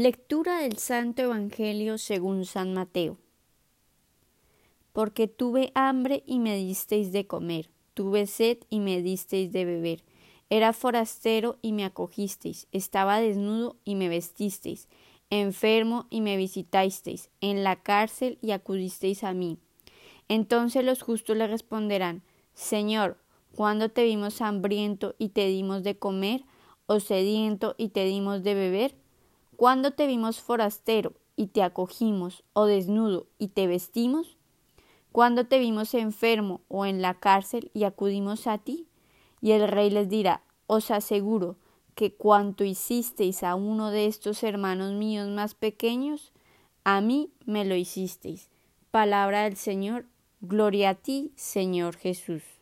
Lectura del Santo Evangelio según San Mateo. Porque tuve hambre y me disteis de comer, tuve sed y me disteis de beber, era forastero y me acogisteis, estaba desnudo y me vestisteis, enfermo y me visitasteis, en la cárcel y acudisteis a mí. Entonces los justos le responderán, Señor, ¿cuándo te vimos hambriento y te dimos de comer, o sediento y te dimos de beber? ¿Cuándo te vimos forastero y te acogimos, o desnudo y te vestimos? ¿Cuándo te vimos enfermo o en la cárcel y acudimos a ti? Y el rey les dirá, os aseguro que cuanto hicisteis a uno de estos hermanos míos más pequeños, a mí me lo hicisteis. Palabra del Señor, gloria a ti, Señor Jesús.